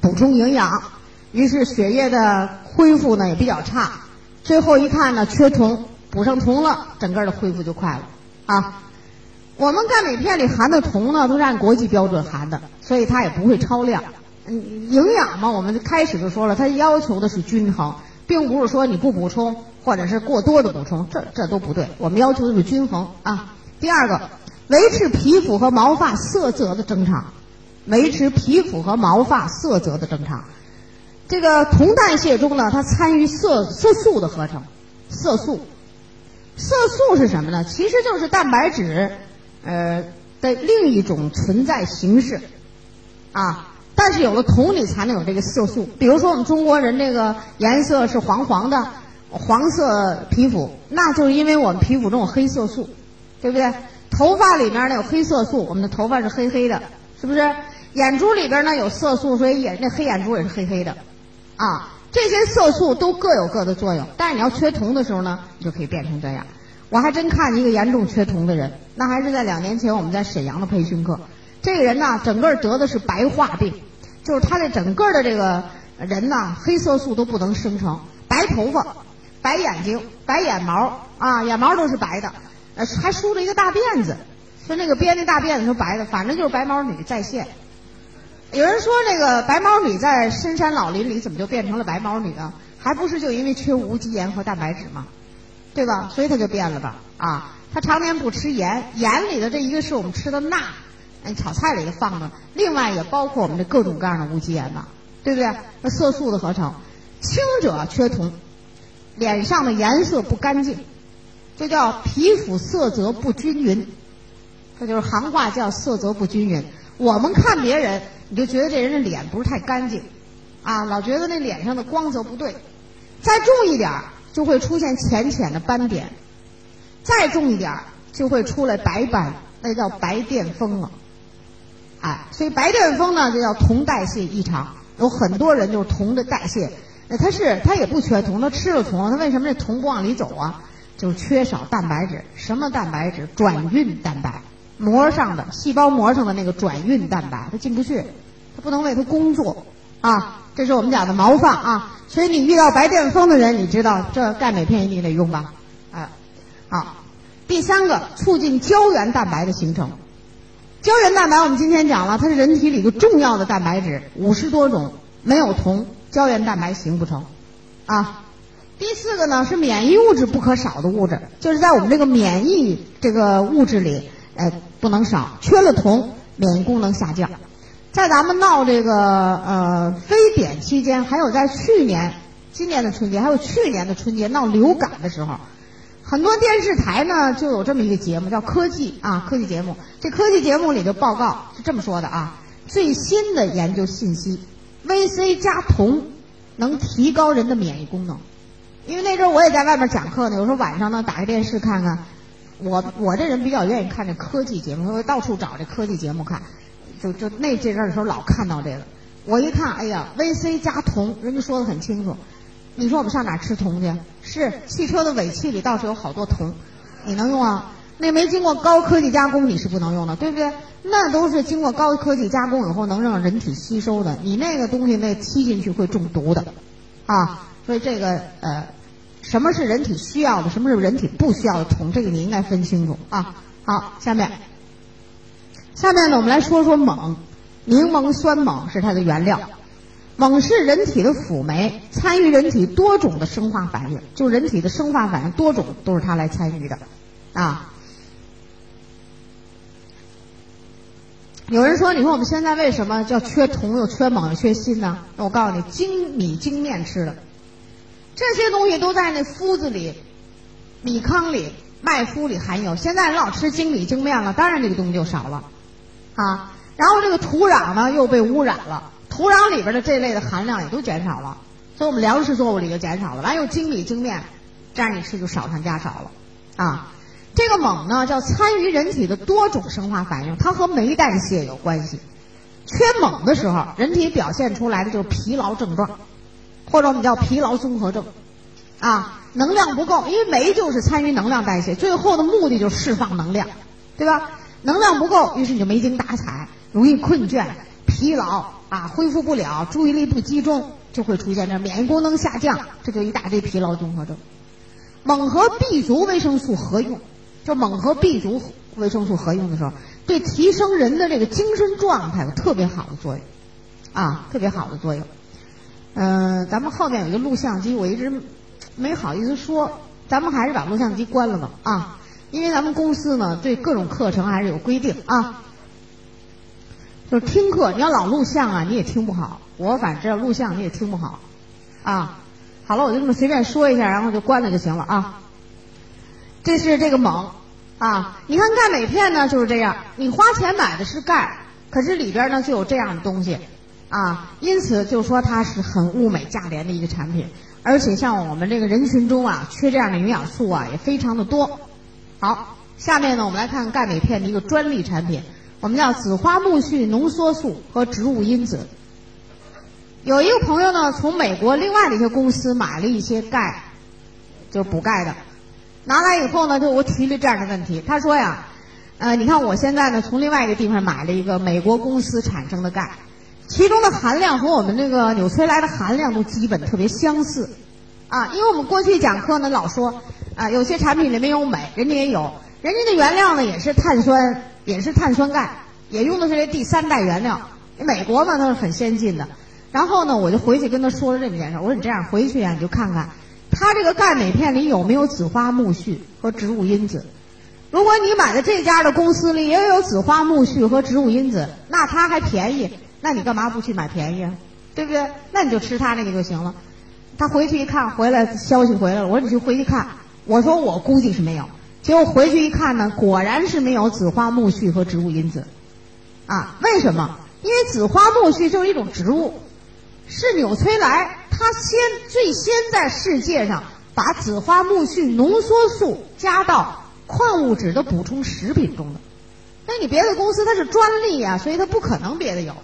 补充营养，于是血液的恢复呢也比较差，最后一看呢缺铜，补上铜了，整个的恢复就快了。啊，我们钙镁片里含的铜呢都是按国际标准含的，所以它也不会超量。嗯，营养嘛，我们开始就说了，它要求的是均衡，并不是说你不补充或者是过多的补充，这这都不对，我们要求的是均衡啊。第二个。维持皮肤和毛发色泽的正常，维持皮肤和毛发色泽的正常。这个铜代谢中呢，它参与色色素的合成。色素，色素是什么呢？其实就是蛋白质，呃的另一种存在形式，啊。但是有了铜，你才能有这个色素。比如说我们中国人这个颜色是黄黄的，黄色皮肤，那就是因为我们皮肤中有黑色素，对不对？头发里面呢有黑色素，我们的头发是黑黑的，是不是？眼珠里边呢有色素，所以眼那黑眼珠也是黑黑的，啊，这些色素都各有各的作用。但是你要缺铜的时候呢，你就可以变成这样。我还真看一个严重缺铜的人，那还是在两年前我们在沈阳的培训课。这个人呢，整个得的是白化病，就是他的整个的这个人呢，黑色素都不能生成，白头发、白眼睛、白眼毛啊，眼毛都是白的。呃，还梳着一个大辫子，说那个编那大辫子是白的，反正就是白毛女在线。有人说那个白毛女在深山老林里怎么就变成了白毛女啊？还不是就因为缺无机盐和蛋白质吗？对吧？所以她就变了吧？啊，她常年不吃盐，盐里的这一个是我们吃的钠，哎，炒菜里头放的，另外也包括我们的各种各样的无机盐嘛，对不对？那色素的合成，轻者缺铜，脸上的颜色不干净。这叫皮肤色泽不均匀，这就是行话叫色泽不均匀。我们看别人，你就觉得这人的脸不是太干净，啊，老觉得那脸上的光泽不对。再重一点，就会出现浅浅的斑点；再重一点，就会出来白斑，那叫白癜风了。哎，所以白癜风呢，就叫铜代谢异常。有很多人就是铜的代谢，那他是他也不缺铜，他吃了铜，他为什么这铜不往里走啊？就缺少蛋白质，什么蛋白质？转运蛋白，膜上的细胞膜上的那个转运蛋白，它进不去，它不能为它工作啊。这是我们讲的毛发啊。所以你遇到白癜风的人，你知道这钙镁片一定得用吧？啊，好。第三个，促进胶原蛋白的形成。胶原蛋白我们今天讲了，它是人体里头重要的蛋白质，五十多种，没有铜，胶原蛋白形不成啊。第四个呢是免疫物质不可少的物质，就是在我们这个免疫这个物质里，哎，不能少。缺了铜，免疫功能下降。在咱们闹这个呃非典期间，还有在去年、今年的春节，还有去年的春节闹流感的时候，很多电视台呢就有这么一个节目，叫科技啊科技节目。这科技节目里的报告是这么说的啊：最新的研究信息，VC 加铜能提高人的免疫功能。因为那阵儿我也在外面讲课呢，有时候晚上呢打开电视看看，我我这人比较愿意看这科技节目，我到处找这科技节目看，就就那这阵儿的时候老看到这个，我一看，哎呀，VC 加铜，人家说的很清楚，你说我们上哪吃铜去？是汽车的尾气里倒是有好多铜，你能用啊？那没经过高科技加工你是不能用的，对不对？那都是经过高科技加工以后能让人体吸收的，你那个东西那吸进去会中毒的，啊，所以这个呃。什么是人体需要的？什么是人体不需要的铜？这个你应该分清楚啊！好，下面，下面呢，我们来说说锰。柠檬酸锰是它的原料。锰是人体的辅酶，参与人体多种的生化反应，就人体的生化反应多种都是它来参与的啊。有人说，你说我们现在为什么叫缺铜又缺锰又缺锌呢？那我告诉你，精米精面吃的，这些东西都在那麸子里、米糠里、麦麸里含有。现在老吃精米精面了，当然这个东西就少了啊。然后这个土壤呢又被污染了，土壤里边的这类的含量也都减少了，所以我们粮食作物里就减少了。完又精米精面，这样你吃就少上加少了啊。这个锰呢，叫参与人体的多种生化反应，它和酶代谢有关系。缺锰的时候，人体表现出来的就是疲劳症状，或者我们叫疲劳综合症，啊，能量不够，因为酶就是参与能量代谢，最后的目的就是释放能量，对吧？能量不够，于是你就没精打采，容易困倦、疲劳啊，恢复不了，注意力不集中，就会出现这免疫功能下降，这就一大堆疲劳综合症。锰和 B 族维生素合用。就锰和 B 族维生素合用的时候，对提升人的这个精神状态有特别好的作用，啊，特别好的作用。嗯，咱们后面有一个录像机，我一直没好意思说，咱们还是把录像机关了吧，啊，因为咱们公司呢对各种课程还是有规定啊。就是听课，你要老录像啊，你也听不好。我反正录像你也听不好，啊，好了，我就这么随便说一下，然后就关了就行了啊。这是这个锰。啊，你看钙镁片呢就是这样，你花钱买的是钙，可是里边呢就有这样的东西，啊，因此就说它是很物美价廉的一个产品，而且像我们这个人群中啊，缺这样的营养素啊也非常的多。好，下面呢我们来看钙镁片的一个专利产品，我们叫紫花苜蓿浓缩素和植物因子。有一个朋友呢从美国另外的一些公司买了一些钙，就是补钙的。拿来以后呢，就我提了这样的问题。他说呀，呃，你看我现在呢，从另外一个地方买了一个美国公司产生的钙，其中的含量和我们这个纽崔莱的含量都基本特别相似，啊，因为我们过去讲课呢老说，啊，有些产品里面有镁，人家也有，人家的原料呢也是碳酸，也是碳酸钙，也用的是这第三代原料。美国嘛，它是很先进的。然后呢，我就回去跟他说了这么件事，我说你这样回去呀，你就看看。它这个钙镁片里有没有紫花苜蓿和植物因子？如果你买的这家的公司里也有紫花苜蓿和植物因子，那它还便宜，那你干嘛不去买便宜啊？对不对？那你就吃他那个就行了。他回去一看，回来消息回来了，我说你去回去看。我说我估计是没有，结果回去一看呢，果然是没有紫花苜蓿和植物因子。啊，为什么？因为紫花苜蓿就是一种植物。是纽崔莱，他先最先在世界上把紫花苜蓿浓缩素加到矿物质的补充食品中的。那你别的公司它是专利呀，所以它不可能别的有，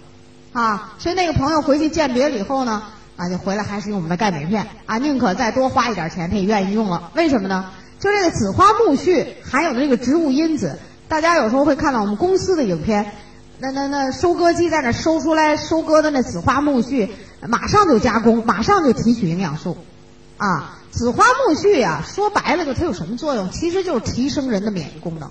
啊，所以那个朋友回去鉴别了以后呢，啊，就回来还是用我们的钙镁片，啊，宁可再多花一点钱，他也愿意用了。为什么呢？就这个紫花苜蓿含有的这个植物因子，大家有时候会看到我们公司的影片，那那那收割机在那收出来收割的那紫花苜蓿。马上就加工，马上就提取营养素，啊，紫花苜蓿呀，说白了就它有什么作用？其实就是提升人的免疫功能。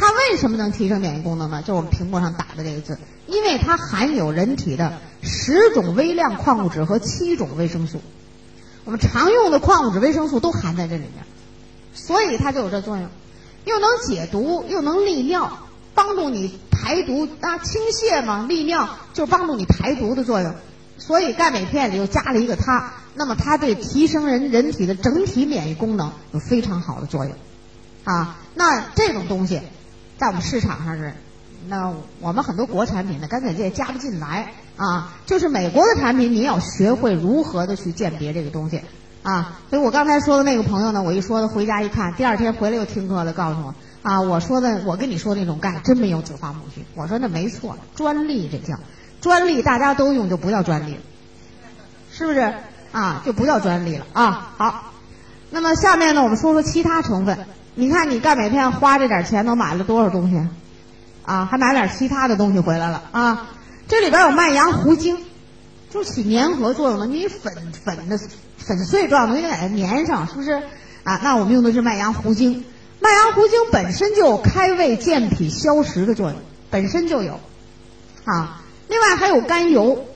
它为什么能提升免疫功能呢？就我们屏幕上打的这个字，因为它含有人体的十种微量矿物质和七种维生素，我们常用的矿物质、维生素都含在这里面，所以它就有这作用，又能解毒，又能利尿，帮助你排毒。啊，清泻嘛，利尿就帮助你排毒的作用。所以钙镁片里又加了一个它，那么它对提升人人体的整体免疫功能有非常好的作用，啊，那这种东西在我们市场上是，那我们很多国产品呢，干脆这也加不进来啊。就是美国的产品，你要学会如何的去鉴别这个东西啊。所以我刚才说的那个朋友呢，我一说他回家一看，第二天回来又听课了，告诉我啊，我说的我跟你说那种钙真没有紫花苜蓿，我说那没错，专利这叫。专利大家都用就不叫专利，是不是啊？就不叫专利了啊。好，那么下面呢，我们说说其他成分。你看，你钙镁片花这点钱，能买了多少东西啊？还买点其他的东西回来了啊？这里边有麦芽糊精，就起粘合作用的。你粉粉的粉碎状东西给它粘上，是不是啊？那我们用的是麦芽糊精。麦芽糊精本身就有开胃健脾消食的作用，本身就有啊。另外还有甘油，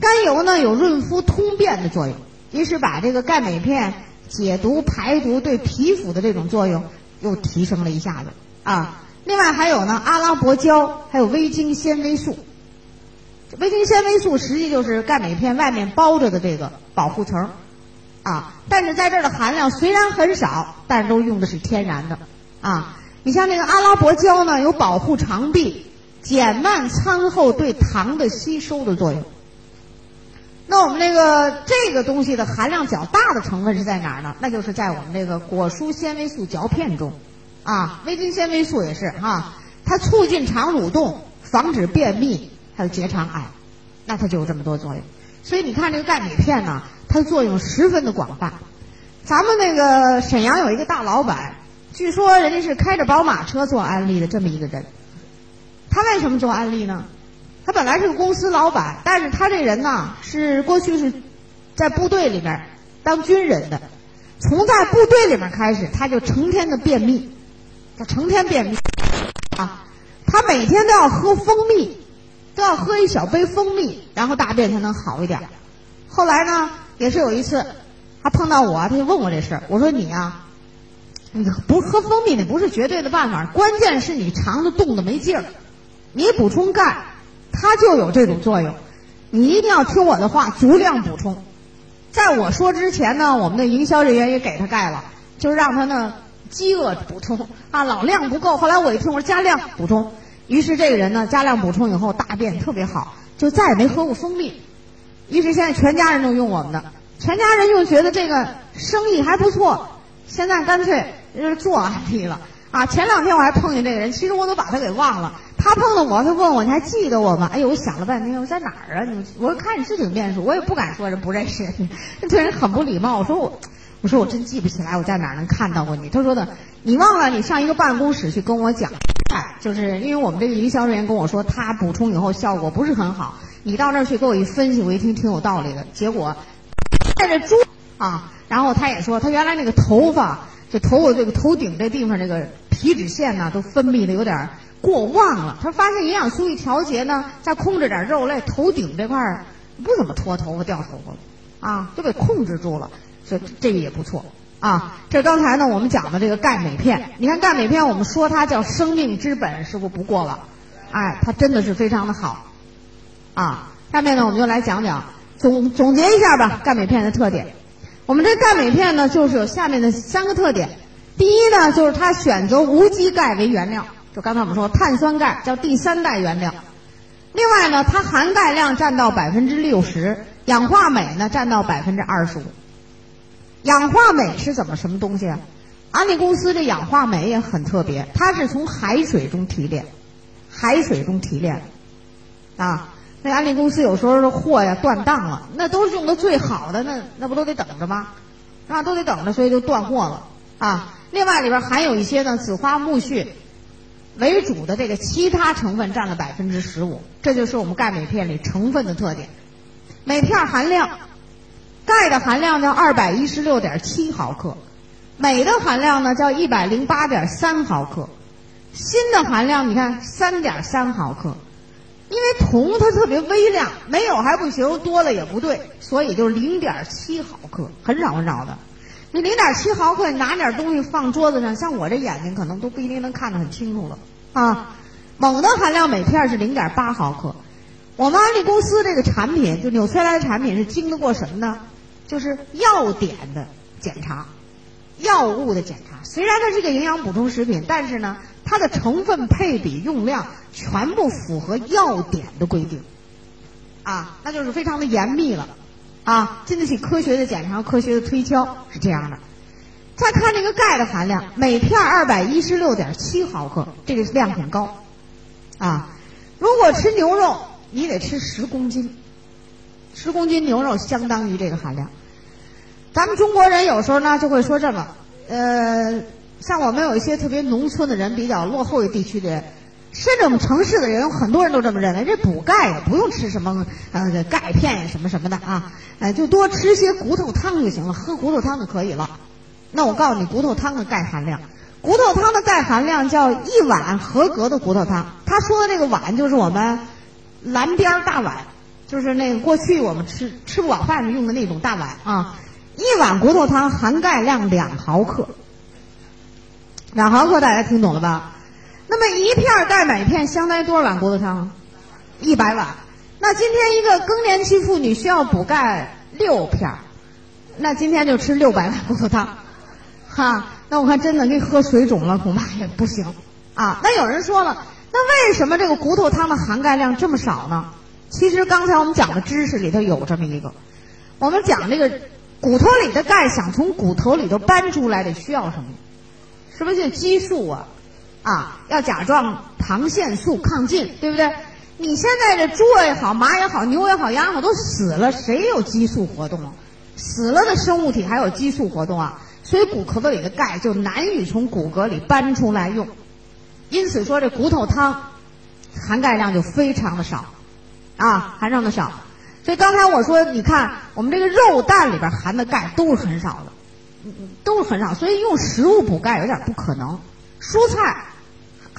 甘油呢有润肤通便的作用，于是把这个钙镁片解毒排毒对皮肤的这种作用又提升了一下子啊。另外还有呢，阿拉伯胶，还有微晶纤维素。微晶纤维素实际就是钙镁片外面包着的这个保护层，啊，但是在这儿的含量虽然很少，但是都用的是天然的，啊，你像那个阿拉伯胶呢，有保护肠壁、减慢餐后对糖的吸收的作用。那我们这个这个东西的含量较大的成分是在哪儿呢？那就是在我们这个果蔬纤维素嚼片中，啊，微晶纤维素也是哈，它促进肠蠕动，防止便秘。还有结肠癌，那它就有这么多作用。所以你看这个钙镁片呢，它的作用十分的广泛。咱们那个沈阳有一个大老板，据说人家是开着宝马车做安利的这么一个人。他为什么做安利呢？他本来是个公司老板，但是他这人呢是过去是在部队里边当军人的，从在部队里面开始，他就成天的便秘，他成天便秘啊，他每天都要喝蜂蜜。都要喝一小杯蜂蜜，然后大便才能好一点。后来呢，也是有一次，他碰到我，他就问我这事。我说你呀，你不喝蜂蜜那不是绝对的办法，关键是你肠子冻得没劲儿。你补充钙，它就有这种作用。你一定要听我的话，足量补充。在我说之前呢，我们的营销人员也给他盖了，就是让他呢饥饿补充啊，老量不够。后来我一听，我说加量补充。于是这个人呢，加量补充以后，大便特别好，就再也没喝过蜂蜜。于是现在全家人都用我们的，全家人又觉得这个生意还不错，现在干脆就是做安利了啊！前两天我还碰见这个人，其实我都把他给忘了。他碰到我，他问我你还记得我吗？哎呦，我想了半天，我在哪儿啊？你我看你是挺面熟，我也不敢说人不认识你，这人很不礼貌。我说我，我说我真记不起来我在哪儿能看到过你。他说的，你忘了你上一个办公室去跟我讲。就是因为我们这个营销人员跟我说，他补充以后效果不是很好。你到那儿去给我一分析，我一听挺有道理的。结果带着猪啊，然后他也说，他原来那个头发，就头发这个头顶这地方这个皮脂腺呢，都分泌的有点过旺了。他发现营养素一调节呢，再控制点肉类，头顶这块儿不怎么脱头发掉头发了啊，都给控制住了。所以这个也不错。啊，这刚才呢，我们讲的这个钙镁片，你看钙镁片，我们说它叫生命之本，是不不过了，哎，它真的是非常的好，啊，下面呢，我们就来讲讲总总结一下吧，钙镁片的特点。我们这钙镁片呢，就是有下面的三个特点。第一呢，就是它选择无机钙为原料，就刚才我们说碳酸钙叫第三代原料。另外呢，它含钙量占到百分之六十，氧化镁呢占到百分之二十五。氧化镁是怎么什么东西啊？安利公司这氧化镁也很特别，它是从海水中提炼，海水中提炼，啊，那安利公司有时候的货呀断档了，那都是用的最好的，那那不都得等着吗？啊，都得等着，所以就断货了啊。另外里边含有一些呢紫花苜蓿为主的这个其他成分占了百分之十五，这就是我们钙镁片里成分的特点，镁片含量。钙的含量叫二百一十六点七毫克，镁的含量呢叫一百零八点三毫克，锌的含量你看三点三毫克，因为铜它特别微量，没有还不行，多了也不对，所以就是零点七毫克，很少很少的。你零点七毫克，你拿点东西放桌子上，像我这眼睛可能都不一定能看得很清楚了啊。锰的含量每片是零点八毫克，我们安利公司这个产品就纽崔莱的产品是经得过什么呢？就是药典的检查，药物的检查。虽然它是个营养补充食品，但是呢，它的成分配比、用量全部符合药典的规定，啊，那就是非常的严密了，啊，经得起科学的检查、科学的推敲，是这样的。再看这个钙的含量，每片二百一十六点七毫克，这个量很高，啊，如果吃牛肉，你得吃十公斤，十公斤牛肉相当于这个含量。咱们中国人有时候呢就会说这么，呃，像我们有一些特别农村的人，比较落后的地区的人，甚至我们城市的人，有很多人都这么认为，这补钙也不用吃什么呃钙片什么什么的啊，哎，就多吃些骨头汤就行了，喝骨头汤就可以了。那我告诉你，骨头汤的钙含量，骨头汤的钙含量叫一碗合格的骨头汤。他说的这个碗就是我们蓝边大碗，就是那个过去我们吃吃不饱饭用的那种大碗啊。一碗骨头汤含钙量两毫克，两毫克大家听懂了吧？那么一片钙镁片相当于多少碗骨头汤？一百碗。那今天一个更年期妇女需要补钙六片，那今天就吃六百碗骨头汤，哈。那我看真的给喝水肿了，恐怕也不行啊。那有人说了，那为什么这个骨头汤的含钙量这么少呢？其实刚才我们讲的知识里头有这么一个，我们讲这个骨头里的钙想从骨头里头搬出来得需要什么？是不是激素啊？啊，要甲状旁腺素亢进，对不对？你现在这猪也好，马也好，牛也好，羊也好，都死了，谁有激素活动啊？死了的生物体还有激素活动啊？所以骨壳子里的钙就难以从骨骼里搬出来用，因此说这骨头汤含钙量就非常的少，啊，含量的少。所以刚才我说，你看我们这个肉蛋里边含的钙都是很少的，都是很少，所以用食物补钙有点不可能。蔬菜。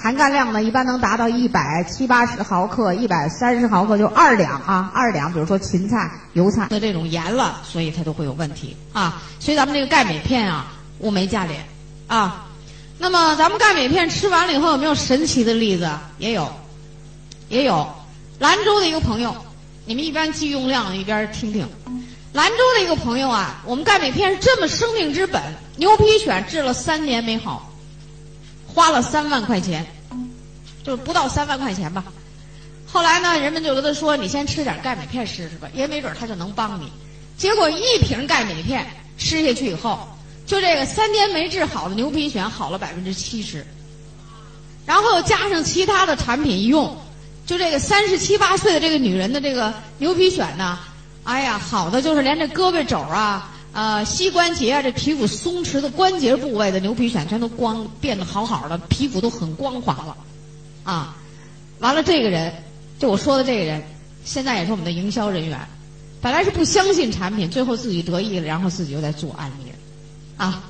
含钙量呢，一般能达到一百七八十毫克，一百三十毫克就二两啊，二两。比如说芹菜、油菜的这种盐了，所以它都会有问题啊。所以咱们这个钙镁片啊，物美价廉啊。那么咱们钙镁片吃完了以后，有没有神奇的例子？也有，也有。兰州的一个朋友，你们一边记用量一边听听。兰州的一个朋友啊，我们钙镁片是这么生命之本，牛皮癣治了三年没好。花了三万块钱，就不到三万块钱吧。后来呢，人们就跟他说：“你先吃点钙镁片试试吧，也没准他就能帮你。”结果一瓶钙镁片吃下去以后，就这个三年没治好的牛皮癣好了百分之七十。然后加上其他的产品一用，就这个三十七八岁的这个女人的这个牛皮癣呢，哎呀，好的就是连这胳膊肘啊。呃，膝关节啊，这皮肤松弛的关节部位的牛皮癣全都光变得好好的，皮肤都很光滑了，啊，完了这个人，就我说的这个人，现在也是我们的营销人员，本来是不相信产品，最后自己得意了，然后自己又在做案例，啊，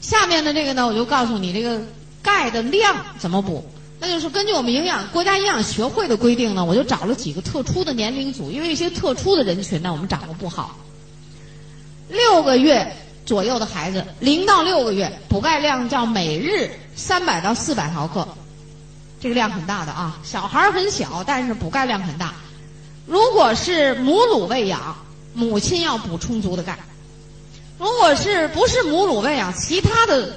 下面的这个呢，我就告诉你这个钙的量怎么补，那就是根据我们营养国家营养学会的规定呢，我就找了几个特殊的年龄组，因为一些特殊的人群呢，我们掌握不好。六个月左右的孩子，零到六个月，补钙量叫每日三百到四百毫克，这个量很大的啊。小孩很小，但是补钙量很大。如果是母乳喂养，母亲要补充足的钙；如果是不是母乳喂养，其他的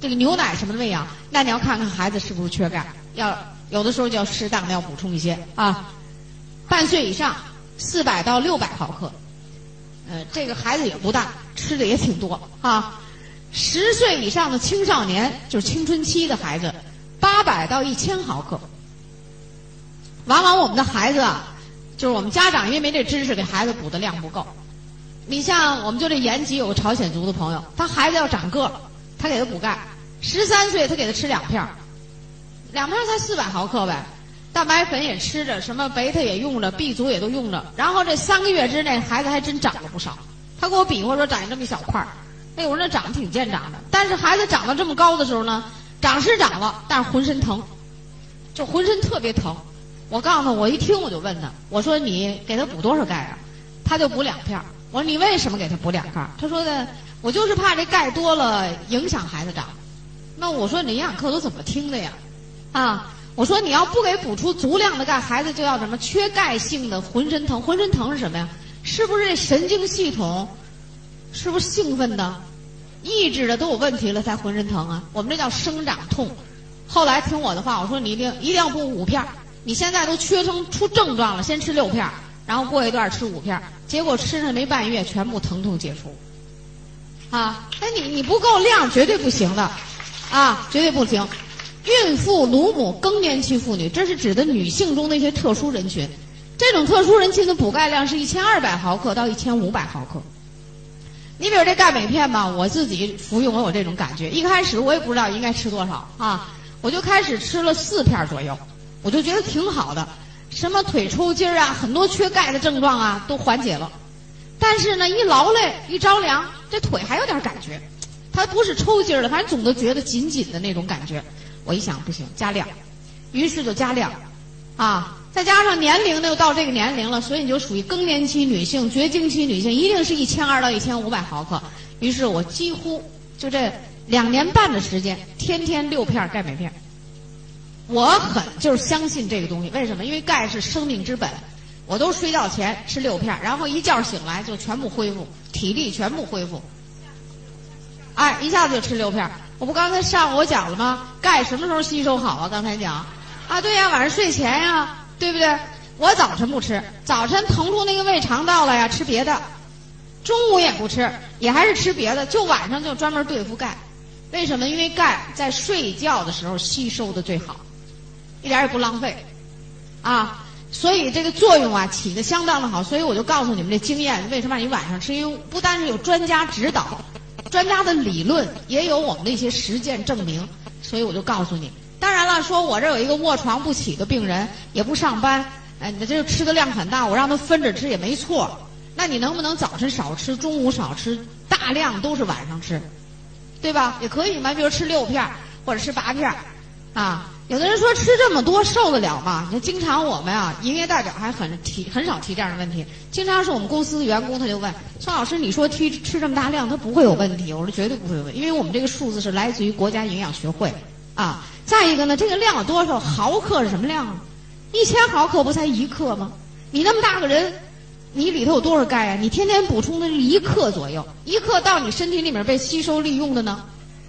这个牛奶什么的喂养，那你要看看孩子是不是缺钙，要有的时候就要适当的要补充一些啊。半岁以上，四百到六百毫克。呃，这个孩子也不大，吃的也挺多啊。十岁以上的青少年，就是青春期的孩子，八百到一千毫克。往往我们的孩子啊，就是我们家长因为没这知识，给孩子补的量不够。你像我们就这延吉有个朝鲜族的朋友，他孩子要长个，他给他补钙，十三岁他给他吃两片儿，两片儿才四百毫克呗。蛋白粉也吃着，什么贝塔也用着，B 族也都用着。然后这三个月之内，孩子还真长了不少。他给我比划说，长这么一小块儿，哎，我说那长得挺健长的。但是孩子长到这么高的时候呢，长是长了，但是浑身疼，就浑身特别疼。我告诉他，我一听我就问他，我说你给他补多少钙啊？他就补两片。我说你为什么给他补两片？他说的，我就是怕这钙多了影响孩子长。那我说你营养课都怎么听的呀？啊？我说你要不给补出足量的钙，孩子就要什么缺钙性的浑身疼。浑身疼是什么呀？是不是神经系统是不是兴奋的、抑制的都有问题了才浑身疼啊？我们这叫生长痛。后来听我的话，我说你一定一定要补五片。你现在都缺成出症状了，先吃六片，然后过一段吃五片。结果吃上没半月，全部疼痛解除。啊，那你你不够量，绝对不行的，啊，绝对不行。孕妇、乳母、更年期妇女，这是指的女性中的一些特殊人群。这种特殊人群的补钙量是一千二百毫克到一千五百毫克。你比如这钙镁片吧，我自己服用我有这种感觉。一开始我也不知道应该吃多少啊，我就开始吃了四片左右，我就觉得挺好的，什么腿抽筋儿啊，很多缺钙的症状啊都缓解了。但是呢，一劳累一着凉，这腿还有点感觉，它不是抽筋儿了，反正总的觉得紧紧的那种感觉。我一想不行，加量，于是就加量，啊，再加上年龄呢又到这个年龄了，所以你就属于更年期女性、绝经期女性，一定是一千二到一千五百毫克。于是我几乎就这两年半的时间，天天六片钙镁片，我很就是相信这个东西，为什么？因为钙是生命之本。我都睡觉前吃六片，然后一觉醒来就全部恢复，体力全部恢复。哎，一下子就吃六片。我不刚才上午我讲了吗？钙什么时候吸收好啊？刚才讲。啊，对呀，晚上睡前呀，对不对？我早晨不吃，早晨腾出那个胃肠道了呀，吃别的。中午也不吃，也还是吃别的，就晚上就专门对付钙。为什么？因为钙在睡觉的时候吸收的最好，一点也不浪费，啊，所以这个作用啊起的相当的好。所以我就告诉你们这经验，为什么你晚上吃？因为不单是有专家指导，专家的理论，也有我们的一些实践证明。所以我就告诉你。当然了，说我这有一个卧床不起的病人，也不上班，哎，你这吃的量很大，我让他分着吃也没错。那你能不能早晨少吃，中午少吃，大量都是晚上吃，对吧？也可以嘛，比如吃六片或者吃八片啊。有的人说吃这么多受得了吗？你经常我们啊，营业代表还很提很少提这样的问题。经常是我们公司的员工他就问宋老师，你说吃吃这么大量，他不会有问题？我说绝对不会有问题，因为我们这个数字是来自于国家营养学会啊。再一个呢，这个量有多少毫克是什么量啊？一千毫克不才一克吗？你那么大个人。你里头有多少钙啊？你天天补充的是一克左右，一克到你身体里面被吸收利用的呢，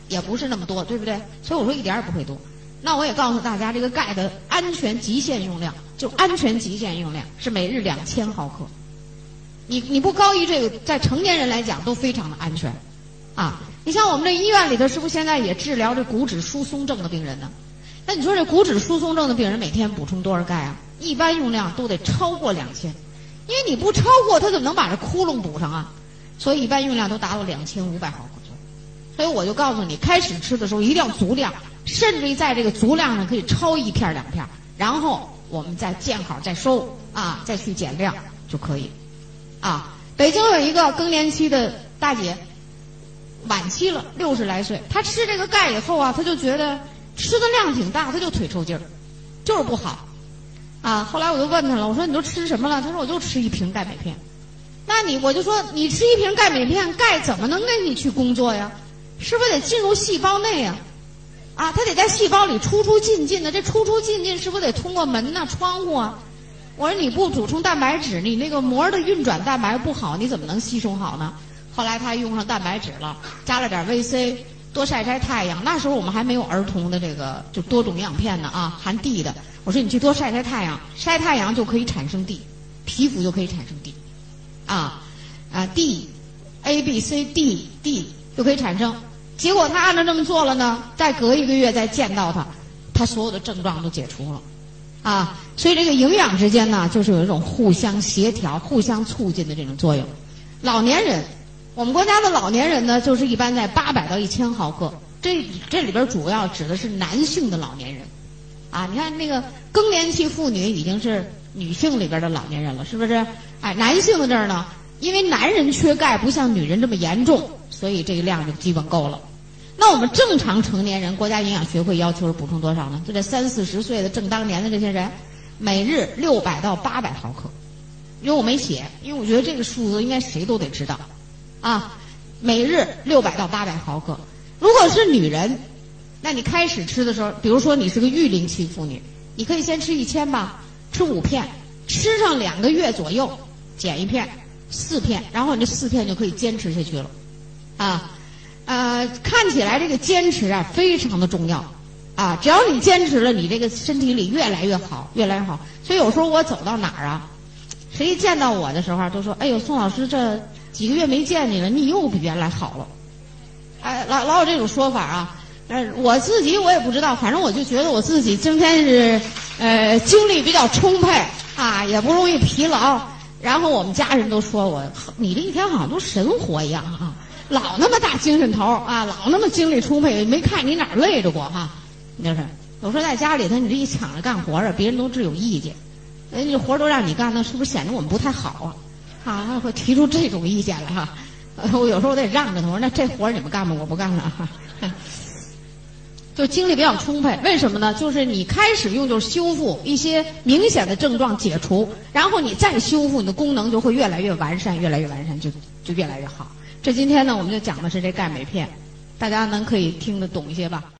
也不是那么多，对不对？所以我说一点也不会多。那我也告诉大家，这个钙的安全极限用量，就安全极限用量是每日两千毫克。你你不高于这个，在成年人来讲都非常的安全，啊，你像我们这医院里头，是不是现在也治疗这骨质疏松症的病人呢？那你说这骨质疏松症的病人每天补充多少钙啊？一般用量都得超过两千。因为你不超过，他怎么能把这窟窿补上啊？所以一般用量都达到两千五百毫克。所以我就告诉你，开始吃的时候一定要足量，甚至于在这个足量上可以超一片两片，然后我们再见好再收啊，再去减量就可以。啊，北京有一个更年期的大姐，晚期了，六十来岁，她吃这个钙以后啊，她就觉得吃的量挺大，她就腿抽筋儿，就是不好。啊！后来我就问她了，我说你都吃什么了？她说我就吃一瓶钙镁片。那你我就说你吃一瓶钙镁片，钙怎么能跟你去工作呀？是不是得进入细胞内呀？啊它得在细胞里出出进进的，这出出进进是不是得通过门呐、窗户啊？我说你不补充蛋白质，你那个膜的运转蛋白不好，你怎么能吸收好呢？后来他用上蛋白质了，加了点 VC。多晒晒太阳，那时候我们还没有儿童的这个就多种营养片呢啊，含 D 的。我说你去多晒晒太阳，晒太阳就可以产生 D，皮肤就可以产生 D，啊啊 D，A B C D D 就可以产生。结果他按照这么做了呢，再隔一个月再见到他，他所有的症状都解除了，啊，所以这个营养之间呢，就是有一种互相协调、互相促进的这种作用。老年人。我们国家的老年人呢，就是一般在八百到一千毫克。这这里边主要指的是男性的老年人，啊，你看那个更年期妇女已经是女性里边的老年人了，是不是？哎，男性的这儿呢，因为男人缺钙不像女人这么严重，所以这个量就基本够了。那我们正常成年人，国家营养学会要求是补充多少呢？就这三四十岁的正当年的这些人，每日六百到八百毫克。因为我没写，因为我觉得这个数字应该谁都得知道。啊，每日六百到八百毫克。如果是女人，那你开始吃的时候，比如说你是个育龄期妇女，你可以先吃一千吧，吃五片，吃上两个月左右，减一片，四片，然后你这四片就可以坚持下去了。啊，呃，看起来这个坚持啊非常的重要，啊，只要你坚持了，你这个身体里越来越好，越来越好。所以有时候我走到哪儿啊，谁一见到我的时候都说：“哎呦，宋老师这。”几个月没见你了，你又比原来好了，哎，老老有这种说法啊。呃，我自己我也不知道，反正我就觉得我自己今天是呃精力比较充沛啊，也不容易疲劳。然后我们家人都说我，你这一天好像都神活一样啊，老那么大精神头啊，老那么精力充沛，没看你哪累着过哈。就是，有时候在家里头，你这一抢着干活啊，别人都只有意见，人家活都让你干，那是不是显得我们不太好啊？啊，会提出这种意见来哈，我有时候我得让着他，我说那这活你们干吧，我不干了哈。就精力比较充沛，为什么呢？就是你开始用就是修复一些明显的症状解除，然后你再修复，你的功能就会越来越完善，越来越完善，就就越来越好。这今天呢，我们就讲的是这钙镁片，大家能可以听得懂一些吧？